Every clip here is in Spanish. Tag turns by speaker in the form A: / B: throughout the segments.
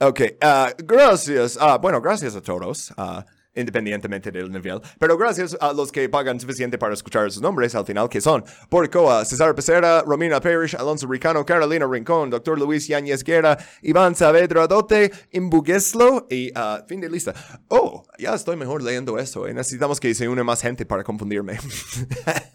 A: Ok, ah, gracias. Ah, bueno, gracias a todos. ah, independientemente del nivel. Pero gracias a los que pagan suficiente para escuchar sus nombres al final, que son Porcoa, César Becerra, Romina Parrish, Alonso Ricano, Carolina Rincón, Dr. Luis Yáñez Guerra, Iván Saavedra Dote, Imbugueslo y fin de lista. Oh, ya estoy mejor leyendo esto. eh. Necesitamos que se une más gente para confundirme.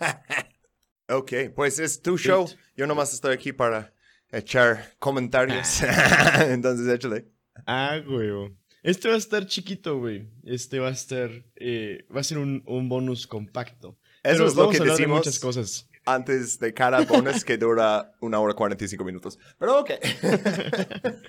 A: ok, pues es tu show. Yo nomás estoy aquí para echar comentarios. Entonces échale.
B: Ah, güey. Este va a estar chiquito, güey. Este va a estar. eh, va a ser un, un bonus compacto.
A: Eso
B: Pero
A: es lo
B: vamos
A: que
B: a hablar de
A: decimos
B: muchas cosas.
A: antes de cada bonus que dura una hora 45 minutos. Pero ok.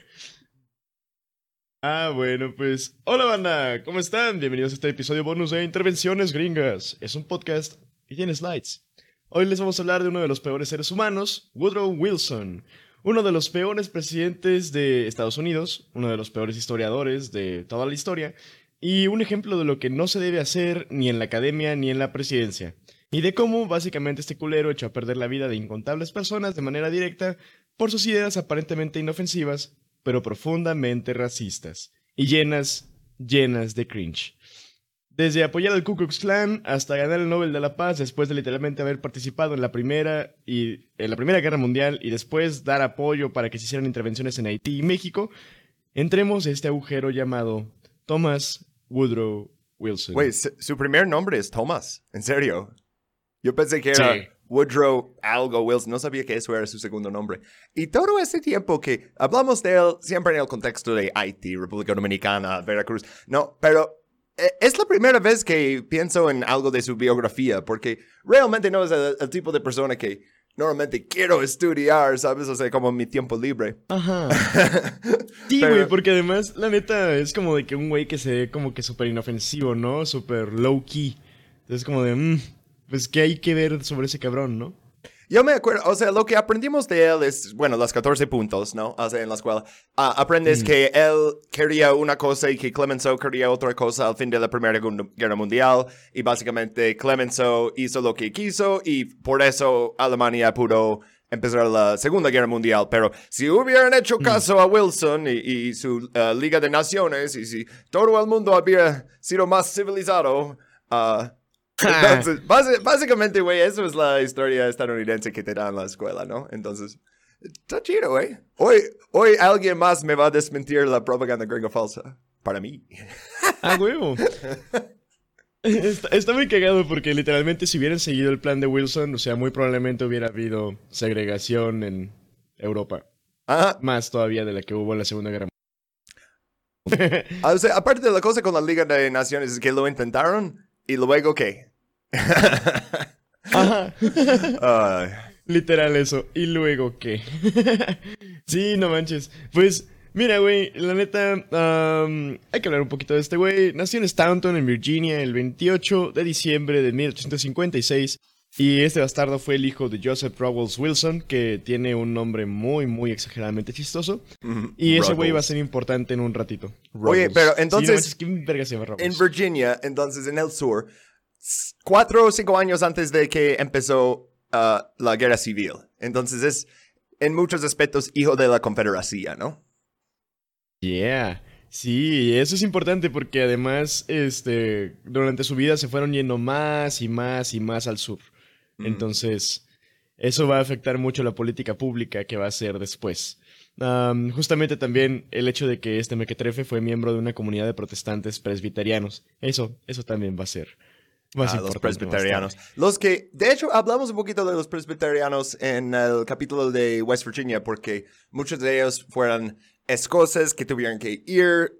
B: Ah, bueno, pues. Hola, banda. ¿Cómo están? Bienvenidos a este episodio bonus de Intervenciones Gringas. Es un podcast y tiene slides. Hoy les vamos a hablar de uno de los peores seres humanos, Woodrow Wilson. Uno de los peores presidentes de Estados Unidos, uno de los peores historiadores de toda la historia, y un ejemplo de lo que no se debe hacer ni en la academia ni en la presidencia. Y de cómo básicamente este culero echó a perder la vida de incontables personas de manera directa por sus ideas aparentemente inofensivas, pero profundamente racistas, y llenas, llenas de cringe. Desde apoyar al Ku Klux Klan hasta ganar el Nobel de la Paz después de literalmente haber participado en la primera y en la Primera Guerra Mundial y después dar apoyo para que se hicieran intervenciones en Haití y México, entremos a este agujero llamado Thomas Woodrow Wilson.
A: Güey, su, primer nombre es Thomas. En serio. Yo pensé que era
B: Sí.
A: Woodrow algo Wilson. No sabía que eso era su segundo nombre. Y todo ese tiempo que hablamos de él, siempre en el contexto de Haití, República Dominicana, Veracruz. No, pero es la primera vez que pienso en algo de su biografía, porque realmente no es el, el tipo de persona que normalmente quiero estudiar, ¿sabes? O sea, como mi tiempo libre.
B: Ajá. Sí,
A: Pero-
B: güey, porque además, la neta, es como de que un güey que se ve como que súper inofensivo, ¿no? Súper low key. Entonces, como de, mm, pues, ¿qué hay que ver sobre ese cabrón, no?
A: Yo me acuerdo, o sea, lo que aprendimos de él es, bueno, los 14 puntos, ¿no? O sea, en la escuela. Ah, aprendes que él quería una cosa y que Clemenceau quería otra cosa al fin de la Primera Gu- Guerra Mundial. Y básicamente Clemenceau hizo lo que quiso y por eso Alemania pudo empezar la Segunda Guerra Mundial. Pero si hubieran hecho caso a Wilson y, y su ah, Liga de Naciones y si todo el mundo hubiera sido más civilizado, ah, entonces, básicamente, güey, eso es la historia estadounidense que te dan en la escuela, ¿no? Entonces, está chido, güey. Hoy, hoy alguien más me va a desmentir la propaganda gringa falsa. Para mí.
B: Ah, huevo. Está, está muy cagado porque literalmente si hubieran seguido el plan de Wilson, o sea, muy probablemente hubiera habido segregación en Europa.
A: Ajá.
B: Más todavía de la que hubo en la Segunda Guerra
A: O sea, aparte de la cosa con la Liga de Naciones es que lo intentaron y luego, ¿qué?
B: Ajá. Literal eso. ¿Y luego qué? sí, no manches. Pues, mira, güey, la neta, am, hay que hablar un poquito de este güey. Nació en Staunton, en Virginia, el 28 de diciembre de 1856. Y este bastardo fue el hijo de Joseph Rowells Wilson, que tiene un nombre muy, muy exageradamente chistoso. Y ese güey va a
A: Ruggles.
B: ser importante en un ratito.
A: Oye,
B: Ruggles.
A: pero
B: Sí, no
A: entonces-
B: manches, ¿Quién verga se llama
A: En
B: Ruggles?
A: Virginia, entonces en el sur, cuatro o cinco años antes de que empezó ah, la guerra civil. Entonces es, en muchos aspectos, hijo de la confederacia, ¿no?
B: Yeah. Sí, eso es importante porque además, este, durante su vida se fueron yendo más y más y más al sur.
A: Mm.
B: Entonces, eso va a afectar mucho la política pública que va a hacer después. Am, justamente también el hecho de que este mequetrefe fue miembro de una comunidad de protestantes presbiterianos. Eso, eso también va a ser más
A: Ah, los presbiterianos. Los que, de hecho, hablamos un poquito de los presbiterianos en el capítulo de West Virginia, porque muchos de ellos fueron escoceses que tuvieron que ir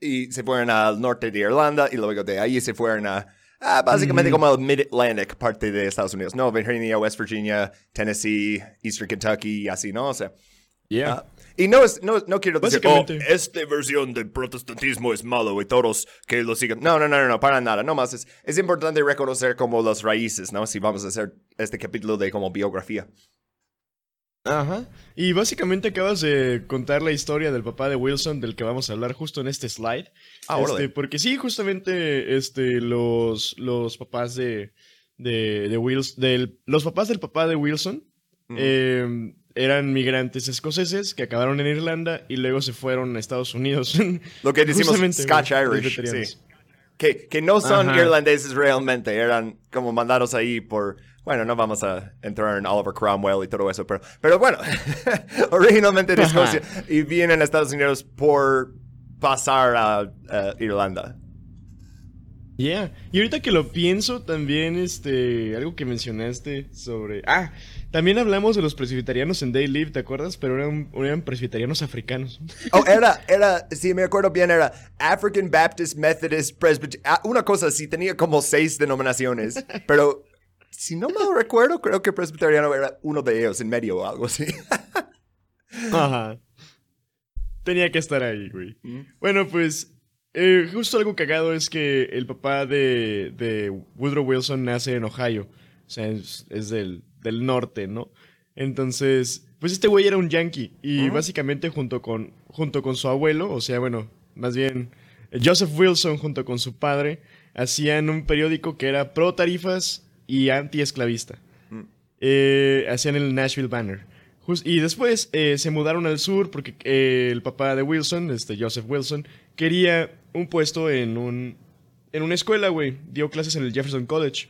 A: y se fueron al norte de Irlanda y luego de ahí se fueron a, ah, básicamente como el Mid-Atlantic, parte de Estados Unidos, ¿no? Virginia, West Virginia, Tennessee, Eastern Kentucky y así, ¿no? O sea,
B: Yeah.
A: Ah, y no, es, no, no quiero decir, oh, esta versión del protestantismo es malo y todos que lo sigan. No, no, no, no, no, para nada. No más, es, es importante reconocer como las raíces, ¿no? Si vamos a hacer este capítulo de como biografía.
B: Ajá. Y básicamente acabas de contar la historia del papá de Wilson, del que vamos a hablar justo en este slide.
A: Ah,
B: Este, porque sí, justamente, este, los, los papás de, de, de Wilson, del, los papás del papá de Wilson, eh, eran migrantes escoceses que acabaron en Irlanda y luego se fueron a Estados Unidos.
A: Lo que decimos Scotch Irish. Sí. Que, que no son
B: Ajá.
A: irlandeses realmente, eran como mandados ahí por... Bueno, no vamos a entrar en Oliver Cromwell y todo eso, pero, pero bueno, originalmente de. Escocia y vienen a Estados Unidos por pasar a, a Irlanda.
B: Yeah. Y ahorita que lo pienso, también, este, algo que mencionaste sobre... Ah, también hablamos de los presbiterianos en Day Live, ¿te acuerdas? Pero eran, eran presbiterianos africanos.
A: Oh, era, era, si me acuerdo bien, era African Baptist Methodist Presbyterian. Una cosa así, tenía como seis denominaciones, pero si no mal recuerdo, creo que Presbiteriano era uno de ellos en medio o algo así.
B: Ajá. Tenía que estar ahí, güey.
A: Mm.
B: Bueno, pues eh, justo algo cagado es que el papá de, de Woodrow Wilson nace en Ohio. O sea, es, es del, del norte, ¿no? Entonces, pues este güey era un yankee. Y
A: Ujú.
B: básicamente junto con, junto con su abuelo, o sea, bueno, más bien eh, Joseph Wilson junto con su padre, hacían un periódico que era pro tarifas y anti-esclavista.
A: Mm.
B: Eh, hacían el Nashville Banner. Y después eh, se mudaron al sur porque eh, el papá de Wilson, este Joseph Wilson, quería un puesto en un en una escuela, güey. Dio clases en el Jefferson College.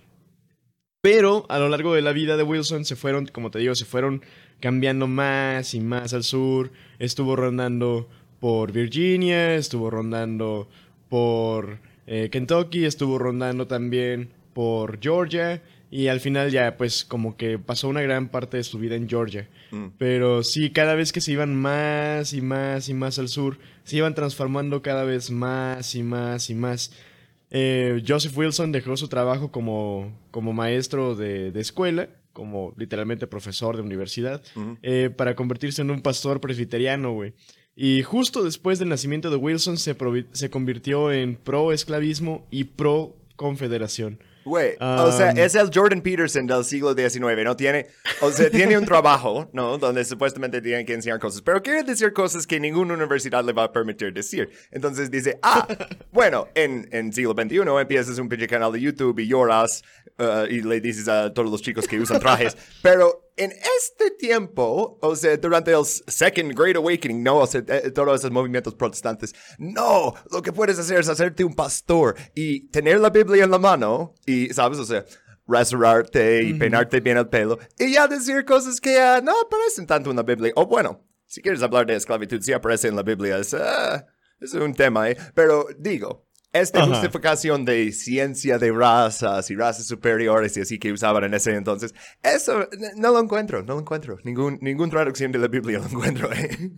B: Pero a lo largo de la vida de Wilson se fueron, como te digo, se fueron cambiando más y más al sur. Estuvo rondando por Virginia, estuvo rondando por eh, Kentucky, estuvo rondando también por Georgia. Y al final ya, pues como que pasó una gran parte de su vida en Georgia.
A: Mm.
B: Pero sí, cada vez que se iban más y más y más al sur, se iban transformando cada vez más y más y más. Eh, Joseph Wilson dejó su trabajo como, como maestro de, de escuela, como literalmente profesor de universidad, eh, para convertirse en un pastor presbiteriano, güey. Y justo después del nacimiento de Wilson se, se convirtió en pro esclavismo y pro confederación.
A: Güey, o sea,
B: Um,
A: es el Jordan Peterson del siglo XIX, ¿no? Tiene, o sea, tiene un trabajo, ¿no? Donde supuestamente tiene que enseñar cosas, pero quiere decir cosas que ninguna universidad le va a permitir decir. Entonces dice, ah, bueno, en, en siglo XXI empiezas un pinche canal de YouTube y lloras uh, y le dices a todos los chicos que usan trajes, pero en este tiempo, o sea, durante el Second Great Awakening, no, o sea, eh, todos esos movimientos protestantes, no, lo que puedes hacer es hacerte un pastor y tener la Biblia en la mano y, ¿sabes? O sea, rasurarte y peinarte bien el pelo y ya decir cosas que ah, no aparecen tanto en la Biblia. O bueno, si quieres hablar de esclavitud, sí aparece en la Biblia, es, ah, es un tema, ¿eh? Pero digo, esta
B: Ajá.
A: justificación de ciencia de razas y razas superiores y así que usaban en ese entonces, eso no lo encuentro, no lo encuentro. Ningún, ningún traducción de la Biblia lo encuentro. ¿eh?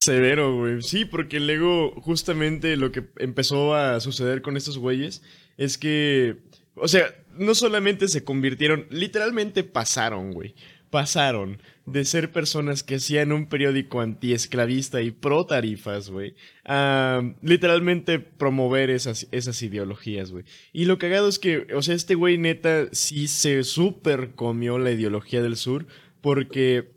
B: Severo, güey. Sí, porque luego justamente lo que empezó a suceder con estos güeyes es que, o sea, no solamente se convirtieron, literalmente pasaron, güey. Pasaron de ser personas que hacían un periódico antiesclavista y pro tarifas, güey, a literalmente promover esas, esas ideologías, güey. Y lo cagado es que, o sea, este güey neta sí se super comió la ideología del sur porque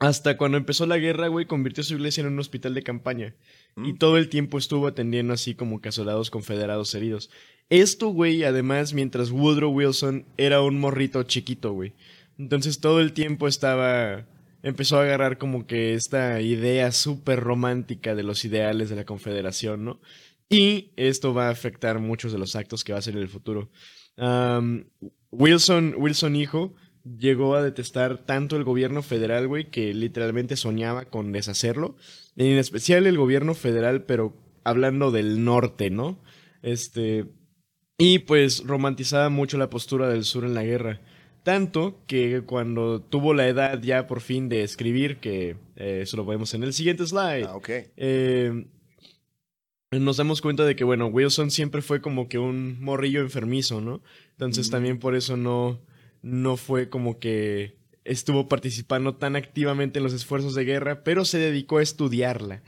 B: hasta cuando empezó la guerra, güey, convirtió su iglesia en un hospital de campaña. Y
A: Mm.
B: todo el tiempo estuvo atendiendo así como soldados confederados heridos. Esto, güey, además, mientras Woodrow Wilson era un morrito chiquito, güey. Entonces todo el tiempo estaba... Empezó a agarrar como que esta idea súper romántica de los ideales de la confederación, ¿no? Y esto va a afectar muchos de los actos que va a hacer en el futuro. Wilson, Wilson hijo, llegó a detestar tanto el gobierno federal, güey, que literalmente soñaba con deshacerlo. En especial el gobierno federal, pero hablando del norte, ¿no? Este. Y pues romantizaba mucho la postura del sur en la guerra. Tanto que cuando tuvo la edad ya por fin de escribir, que eh, eso lo vemos en el siguiente slide,
A: Ah, ok.
B: eh, nos damos cuenta de que, bueno, Wilson siempre fue como que un morrillo enfermizo, ¿no? Entonces
A: Mm.
B: también por eso no, no fue como que estuvo participando tan activamente en los esfuerzos de guerra, pero se dedicó a estudiarla.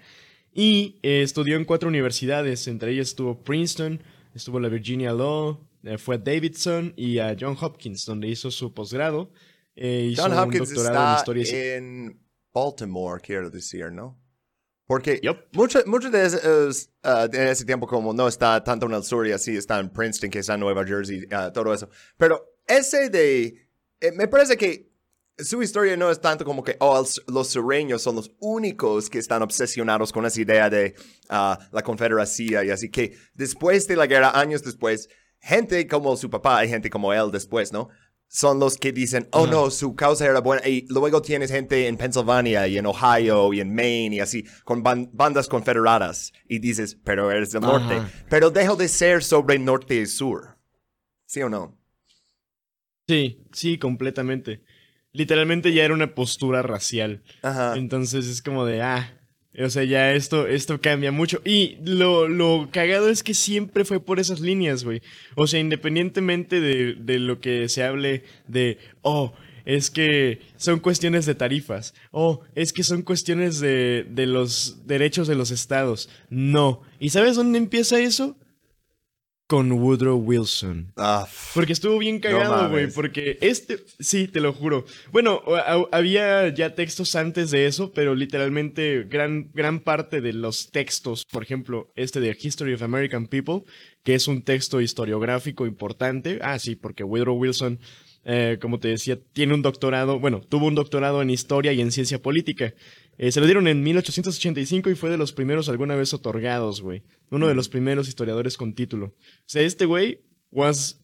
B: Y eh, estudió en cuatro universidades, entre ellas estuvo Princeton, estuvo la Virginia Law, fue a Davidson y a John Hopkins, donde hizo su posgrado. eh, hizo
A: John
B: un
A: Hopkins
B: en
A: está
B: historia.
A: en Baltimore, quiero decir, ¿no? Porque
B: Yup.
A: mucho, mucho de, esos, ah, de ese tiempo como no está tanto en el sur y así está en Princeton, que está en Nueva Jersey, ah, todo eso. Pero ese de... eh, me parece que su historia no es tanto como que oh, los sureños son los únicos que están obsesionados con esa idea de ah, la confederación y así que después de la guerra, años después, gente como su papá y gente como él después, ¿no? Son los que dicen, oh no, su causa era buena. Y luego tienes gente en Pennsylvania y en Ohio y en Maine y así, con bandas confederadas. Y dices, pero eres del norte. Pero dejo de ser sobre norte y sur. ¿Sí o no?
B: Sí, sí, completamente. Literalmente ya era una postura racial.
A: Ajá.
B: Entonces es como de, ah, o sea, ya esto, esto cambia mucho. Y lo, lo cagado es que siempre fue por esas líneas, güey. O sea, independientemente de, de lo que se hable de, oh, es que son cuestiones de tarifas. Oh, es que son cuestiones de, de los derechos de los estados. No. ¿Y sabes dónde empieza eso? Con Woodrow Wilson.
A: Ah,
B: porque estuvo bien cagado, güey. porque este, sí, te lo juro. Bueno, había ya textos antes de eso, pero literalmente gran, gran parte de los textos, por ejemplo, este de History of American People, que es un texto historiográfico importante. Ah, sí, porque Woodrow Wilson, eh, como te decía, tiene un doctorado, bueno, tuvo un doctorado en historia y en ciencia política. Eh, se lo dieron en 1885 y fue de los primeros alguna vez otorgados, güey. Uno de los primeros historiadores con título. O sea, este güey was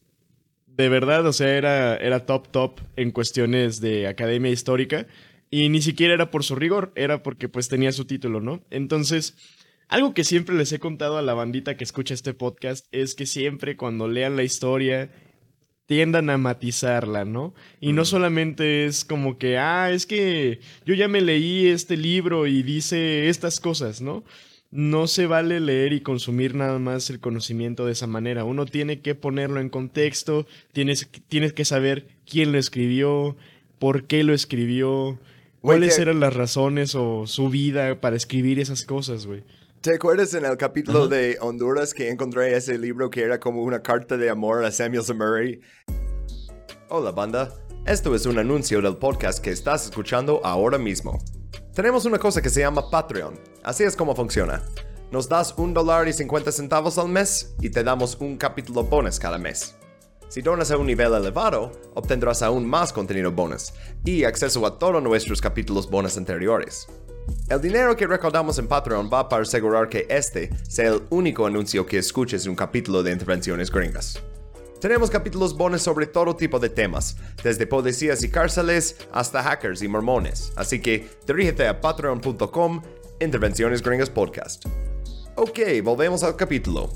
B: de verdad, o sea, era, era top top en cuestiones de academia histórica. Y ni siquiera era por su rigor, era porque pues tenía su título, ¿no? Entonces, algo que siempre les he contado a la bandita que escucha este podcast es que siempre cuando lean la historia tiendan a matizarla, ¿no? Y no solamente es como que, ah, es que yo ya me leí este libro y dice estas cosas, ¿no? No se vale leer y consumir nada más el conocimiento de esa manera. Uno tiene que ponerlo en contexto, tienes, tienes que saber quién lo escribió, por qué lo escribió, cuáles eran las razones o su vida para escribir esas cosas, güey.
A: ¿Te acuerdas en el capítulo de Honduras que encontré ese libro que era como una carta de amor a Samuel Murray? Hola banda, esto es un anuncio del podcast que estás escuchando ahora mismo. Tenemos una cosa que se llama Patreon, así es como funciona. Nos das un dólar y 50 centavos al mes y te damos un capítulo bonus cada mes. Si donas a un nivel elevado, obtendrás aún más contenido bonus y acceso a todos nuestros capítulos bonus anteriores. El dinero que recaudamos en Patreon va para asegurar que este sea el único anuncio que escuches en un capítulo de Intervenciones Gringas. Tenemos capítulos bonus sobre todo tipo de temas, desde policías y cárceles hasta hackers y mormones, así que dirígete a patreon.com Intervenciones Gringas Podcast. Ok, volvemos al capítulo.